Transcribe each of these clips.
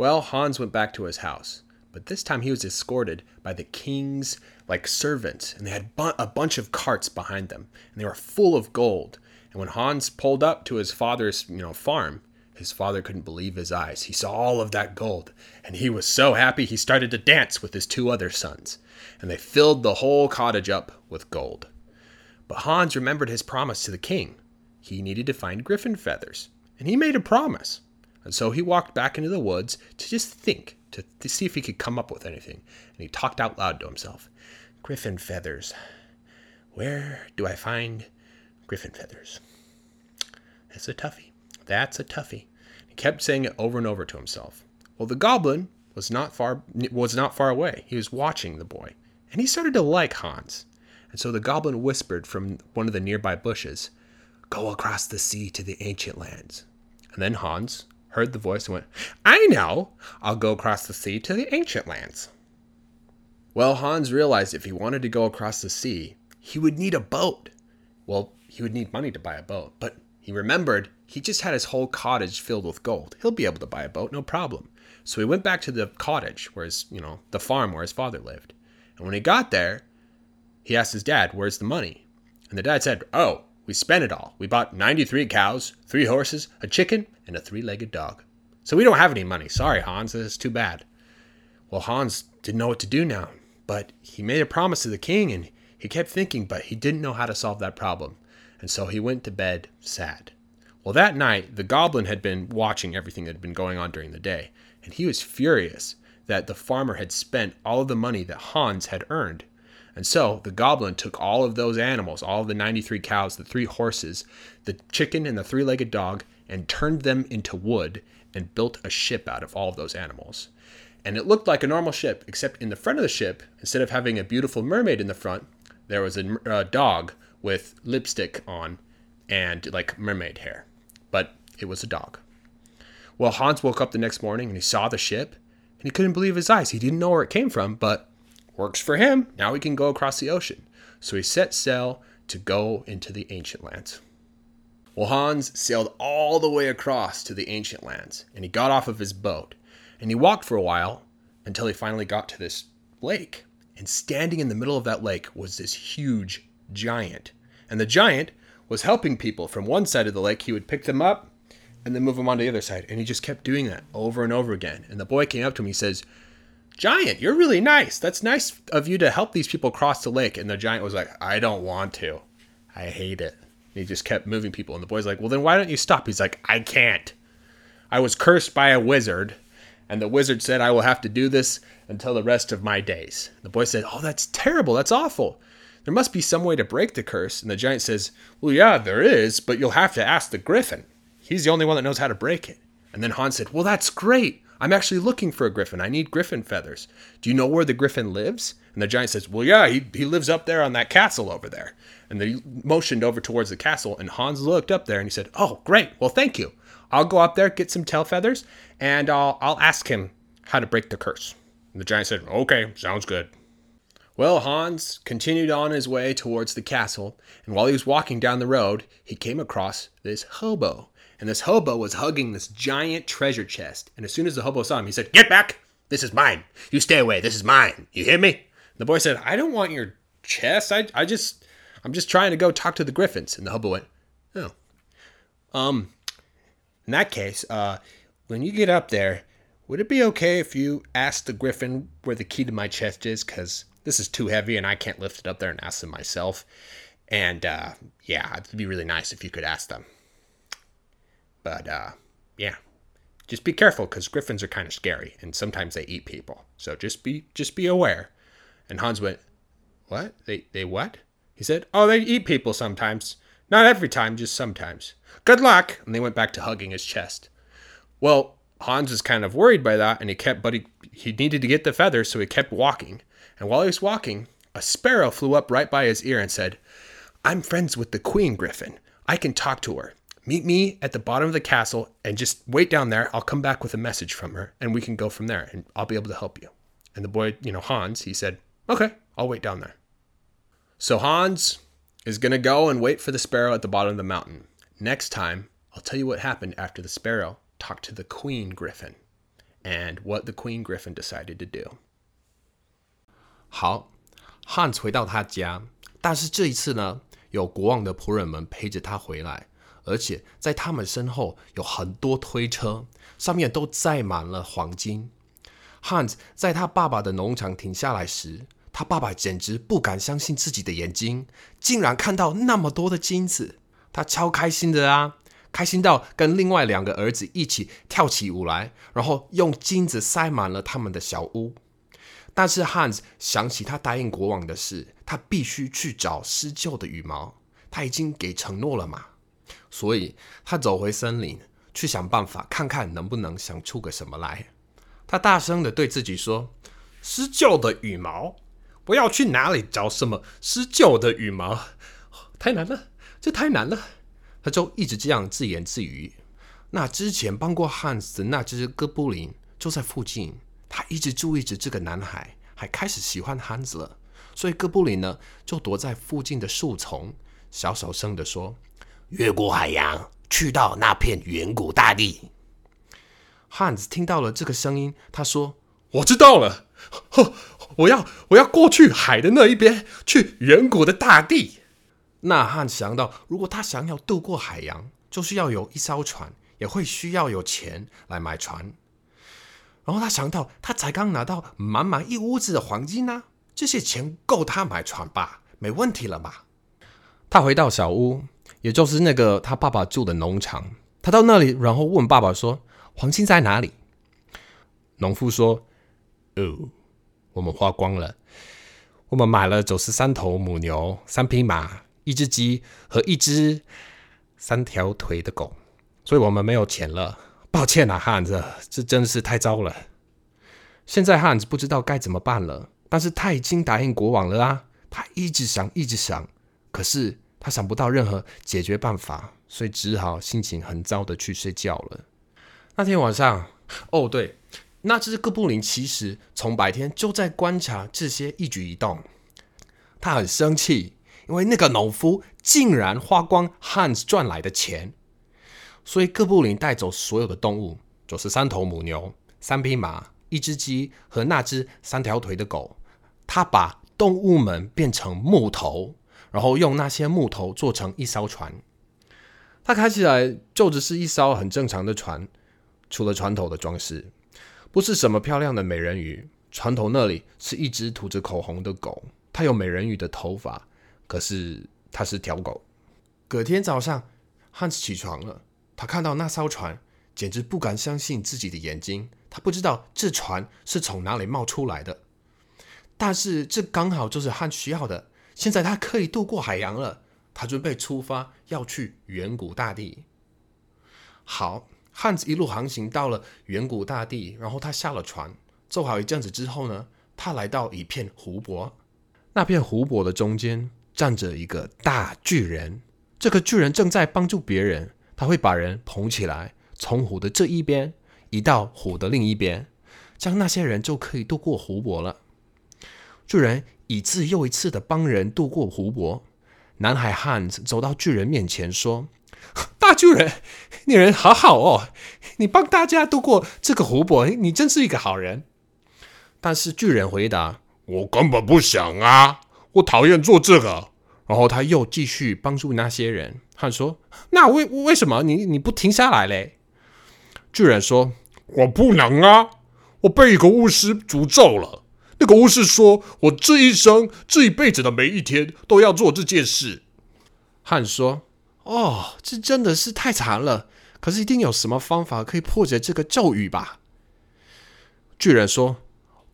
Well, Hans went back to his house, but this time he was escorted by the king's like servants, and they had bu- a bunch of carts behind them, and they were full of gold. And when Hans pulled up to his father's, you know, farm, his father couldn't believe his eyes. He saw all of that gold, and he was so happy he started to dance with his two other sons, and they filled the whole cottage up with gold. But Hans remembered his promise to the king. He needed to find griffin feathers, and he made a promise. And so he walked back into the woods to just think, to, to see if he could come up with anything. And he talked out loud to himself Griffin feathers. Where do I find griffin feathers? That's a toughie. That's a toughie He kept saying it over and over to himself. Well, the goblin was not far was not far away. He was watching the boy, and he started to like Hans. And so the goblin whispered from one of the nearby bushes, "Go across the sea to the ancient lands." And then Hans heard the voice and went, "I know. I'll go across the sea to the ancient lands." Well, Hans realized if he wanted to go across the sea, he would need a boat. Well, he would need money to buy a boat, but he remembered he just had his whole cottage filled with gold. He'll be able to buy a boat, no problem. So he went back to the cottage, where his, you know, the farm where his father lived. And when he got there, he asked his dad, Where's the money? And the dad said, Oh, we spent it all. We bought 93 cows, three horses, a chicken, and a three legged dog. So we don't have any money. Sorry, Hans, this is too bad. Well, Hans didn't know what to do now, but he made a promise to the king and he kept thinking, but he didn't know how to solve that problem. And so he went to bed sad. Well, that night, the goblin had been watching everything that had been going on during the day, and he was furious that the farmer had spent all of the money that Hans had earned. And so the goblin took all of those animals, all the 93 cows, the three horses, the chicken, and the three legged dog, and turned them into wood and built a ship out of all of those animals. And it looked like a normal ship, except in the front of the ship, instead of having a beautiful mermaid in the front, there was a dog with lipstick on and like mermaid hair but it was a dog. Well, Hans woke up the next morning and he saw the ship and he couldn't believe his eyes. He didn't know where it came from, but works for him. Now he can go across the ocean. So he set sail to go into the ancient lands. Well, Hans sailed all the way across to the ancient lands and he got off of his boat and he walked for a while until he finally got to this lake. And standing in the middle of that lake was this huge giant. And the giant was helping people from one side of the lake. He would pick them up and then move them on to the other side. And he just kept doing that over and over again. And the boy came up to him. He says, Giant, you're really nice. That's nice of you to help these people cross the lake. And the giant was like, I don't want to. I hate it. And he just kept moving people. And the boy's like, Well, then why don't you stop? He's like, I can't. I was cursed by a wizard. And the wizard said, I will have to do this until the rest of my days. The boy said, Oh, that's terrible. That's awful. There must be some way to break the curse. And the giant says, Well, yeah, there is, but you'll have to ask the griffin. He's the only one that knows how to break it. And then Hans said, Well, that's great. I'm actually looking for a griffin. I need griffin feathers. Do you know where the griffin lives? And the giant says, Well, yeah, he, he lives up there on that castle over there. And they motioned over towards the castle, and Hans looked up there and he said, Oh, great. Well, thank you. I'll go up there, get some tail feathers, and I'll, I'll ask him how to break the curse. And the giant said, Okay, sounds good. Well, Hans continued on his way towards the castle, and while he was walking down the road, he came across this hobo. And this hobo was hugging this giant treasure chest. And as soon as the hobo saw him, he said, Get back! This is mine. You stay away. This is mine. You hear me? The boy said, I don't want your chest. I, I just, I'm just trying to go talk to the griffins. And the hobo went, Oh. Um, in that case, uh, when you get up there, would it be okay if you ask the griffin where the key to my chest is? Because this is too heavy and I can't lift it up there and ask them myself. And uh, yeah, it'd be really nice if you could ask them. But uh, yeah, just be careful because griffins are kind of scary and sometimes they eat people. So just be just be aware. And Hans went, "What? They they what?" He said, "Oh, they eat people sometimes. Not every time, just sometimes. Good luck." And they went back to hugging his chest. Well, Hans was kind of worried by that, and he kept, but he he needed to get the feathers, so he kept walking. And while he was walking, a sparrow flew up right by his ear and said, I'm friends with the Queen Griffin. I can talk to her. Meet me at the bottom of the castle and just wait down there. I'll come back with a message from her and we can go from there and I'll be able to help you. And the boy, you know, Hans, he said, Okay, I'll wait down there. So Hans is going to go and wait for the sparrow at the bottom of the mountain. Next time, I'll tell you what happened after the sparrow talked to the Queen Griffin. and what the Queen Griffin decided to do. 好，Hans 回到他家，但是这一次呢，有国王的仆人们陪着他回来， 而且在他们身后有很多推车，上面都载满了黄金。Hans 在他爸爸的农场停下来时，他爸爸简直不敢相信自己的眼睛，竟然看到那么多的金子。他超开心的啊，开心到跟另外两个儿子一起跳起舞来，然后用金子塞满了他们的小屋。但是 Hans 想起他答应国王的事，他必须去找施救的羽毛。他已经给承诺了嘛，所以他走回森林，去想办法，看看能不能想出个什么来。他大声的对自己说：“施救的羽毛。”我要去哪里找什么施救的羽毛？太难了，这太难了。他就一直这样自言自语。那之前帮过汉斯的那只哥布林就在附近，他一直注意着这个男孩，还开始喜欢汉斯了。所以哥布林呢，就躲在附近的树丛，小小声的说：“越过海洋，去到那片远古大地。”汉子听到了这个声音，他说：“我知道了。”呵我要我要过去海的那一边，去远古的大地。那汉想到，如果他想要渡过海洋，就是要有一艘船，也会需要有钱来买船。然后他想到，他才刚拿到满满一屋子的黄金呢，这些钱够他买船吧？没问题了吧？他回到小屋，也就是那个他爸爸住的农场。他到那里，然后问爸爸说：“黄金在哪里？”农夫说：“哦。”我们花光了，我们买了九十三头母牛、三匹马、一只鸡和一只三条腿的狗，所以我们没有钱了。抱歉啊，汉子，这真是太糟了。现在汉子不知道该怎么办了，但是他已经答应国王了啊。他一直想，一直想，可是他想不到任何解决办法，所以只好心情很糟的去睡觉了。那天晚上，哦对。那只哥布林其实从白天就在观察这些一举一动，他很生气，因为那个农夫竟然花光 Hans 赚来的钱，所以哥布林带走所有的动物，就是三头母牛、三匹马、一只鸡和那只三条腿的狗，他把动物们变成木头，然后用那些木头做成一艘船，它开起来就只是一艘很正常的船，除了船头的装饰。不是什么漂亮的美人鱼，船头那里是一只涂着口红的狗，它有美人鱼的头发，可是它是条狗。隔天早上，汉斯起床了，他看到那艘船，简直不敢相信自己的眼睛。他不知道这船是从哪里冒出来的，但是这刚好就是汉需要的。现在他可以渡过海洋了，他准备出发，要去远古大地。好。汉子一路航行到了远古大地，然后他下了船，做好一阵子之后呢，他来到一片湖泊。那片湖泊的中间站着一个大巨人，这个巨人正在帮助别人，他会把人捧起来，从湖的这一边移到湖的另一边，这样那些人就可以渡过湖泊了。巨人一次又一次的帮人渡过湖泊。南海汉子走到巨人面前说。大巨人，你人好好哦！你帮大家渡过这个湖泊，你真是一个好人。但是巨人回答：“我根本不想啊，我讨厌做这个。”然后他又继续帮助那些人。他说：“那为为什么你你不停下来嘞？”巨人说：“我不能啊，我被一个巫师诅咒了。那个巫师说我这一生、这一辈子的每一天都要做这件事。”汉说。哦，这真的是太惨了！可是一定有什么方法可以破解这个咒语吧？巨人说：“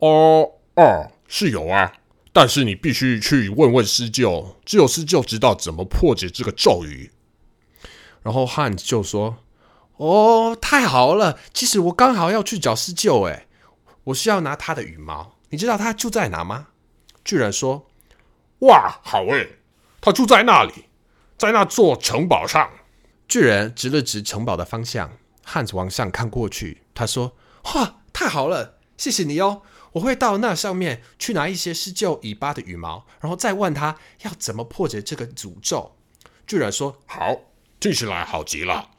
哦哦，是有啊，但是你必须去问问施救，只有施救知道怎么破解这个咒语。”然后汉就说：“哦，太好了！其实我刚好要去找施救，诶，我需要拿他的羽毛。你知道他住在哪吗？”巨人说：“哇，好诶，他住在那里。”在那座城堡上，巨人指了指城堡的方向。汉子往上看过去，他说：“哇，太好了，谢谢你哦！我会到那上面去拿一些施救尾巴的羽毛，然后再问他要怎么破解这个诅咒。”巨人说：“好，听起来好极了。”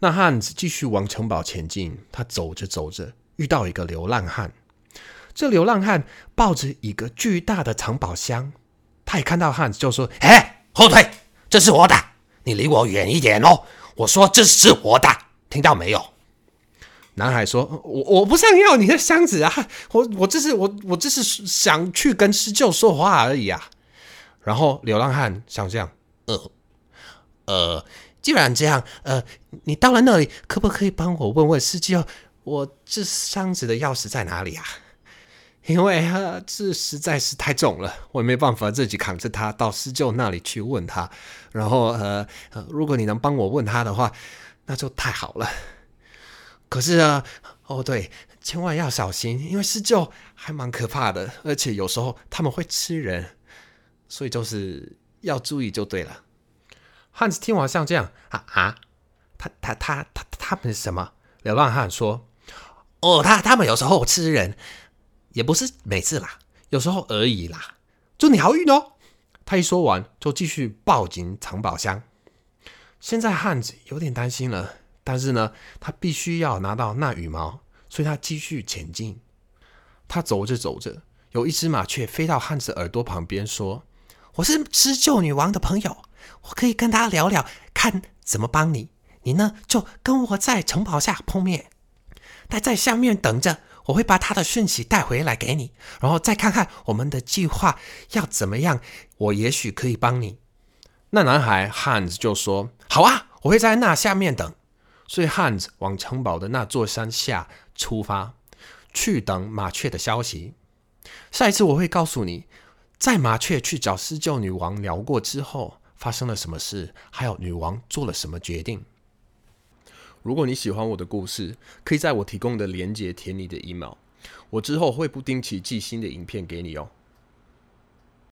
那汉子继续往城堡前进。他走着走着，遇到一个流浪汉。这流浪汉抱着一个巨大的藏宝箱，他一看到汉子就说：“哎，后退，这是我的，你离我远一点哦。我说这是我的，听到没有？”男孩说：“我我不想要你的箱子啊，我我这是我我这是想去跟施救说话而已啊。”然后流浪汉想这样：“呃呃，既然这样，呃，你到了那里，可不可以帮我问问施救，我这箱子的钥匙在哪里啊？因为啊，这实在是太重了，我没办法自己扛着它到施救那里去问他。然后呃，如果你能帮我问他的话，那就太好了。”可是啊，哦对，千万要小心，因为施救还蛮可怕的，而且有时候他们会吃人，所以就是要注意就对了。汉子听完像这样啊啊，他他他他他们是什么？流浪汉说：“哦，他他们有时候吃人，也不是每次啦，有时候而已啦。祝你好运哦。”他一说完，就继续抱紧藏宝箱。现在汉子有点担心了。但是呢，他必须要拿到那羽毛，所以他继续前进。他走着走着，有一只麻雀飞到汉子耳朵旁边说：“我是施救女王的朋友，我可以跟她聊聊，看怎么帮你。你呢，就跟我在城堡下碰面，待在下面等着，我会把他的讯息带回来给你，然后再看看我们的计划要怎么样。我也许可以帮你。”那男孩汉子就说：“好啊，我会在那下面等。”所以汉子往城堡的那座山下出发，去等麻雀的消息。下一次我会告诉你，在麻雀去找施救女王聊过之后，发生了什么事，还有女王做了什么决定。如果你喜欢我的故事，可以在我提供的链接填你的 email，我之后会不定期寄新的影片给你哦。